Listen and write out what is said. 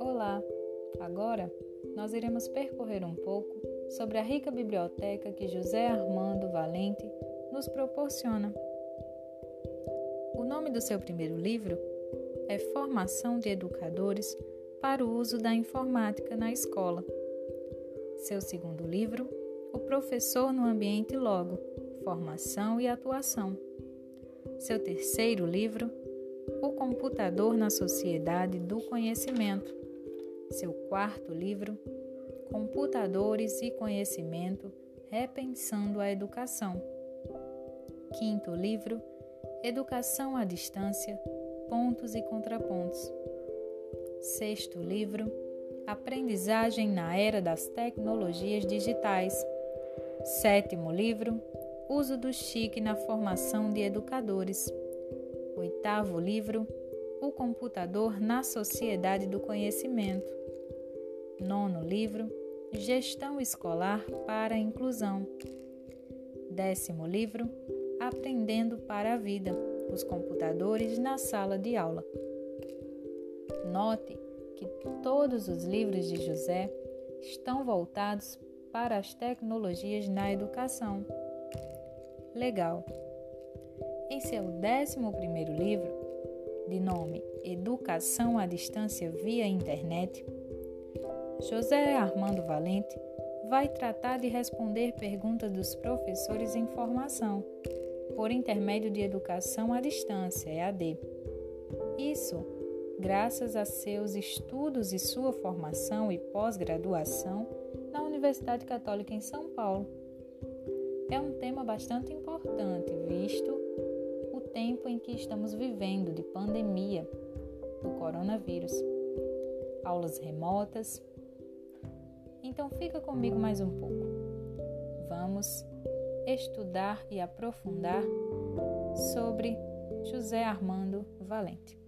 Olá! Agora nós iremos percorrer um pouco sobre a rica biblioteca que José Armando Valente nos proporciona. O nome do seu primeiro livro é Formação de Educadores para o Uso da Informática na Escola. Seu segundo livro, O Professor no Ambiente Logo Formação e Atuação. Seu terceiro livro, O Computador na Sociedade do Conhecimento. Seu quarto livro, Computadores e Conhecimento Repensando a Educação. Quinto livro, Educação à Distância Pontos e Contrapontos. Sexto livro, Aprendizagem na Era das Tecnologias Digitais. Sétimo livro, Uso do chique na formação de educadores. Oitavo livro, O computador na sociedade do conhecimento. Nono livro, Gestão escolar para a inclusão. Décimo livro, Aprendendo para a vida. Os computadores na sala de aula. Note que todos os livros de José estão voltados para as tecnologias na educação. Legal! Esse é o 11 livro, de nome Educação à Distância via Internet. José Armando Valente vai tratar de responder perguntas dos professores em formação, por intermédio de educação à distância, EAD. Isso graças a seus estudos e sua formação e pós-graduação na Universidade Católica em São Paulo é um tema bastante importante, visto o tempo em que estamos vivendo de pandemia do coronavírus. Aulas remotas. Então fica comigo mais um pouco. Vamos estudar e aprofundar sobre José Armando Valente.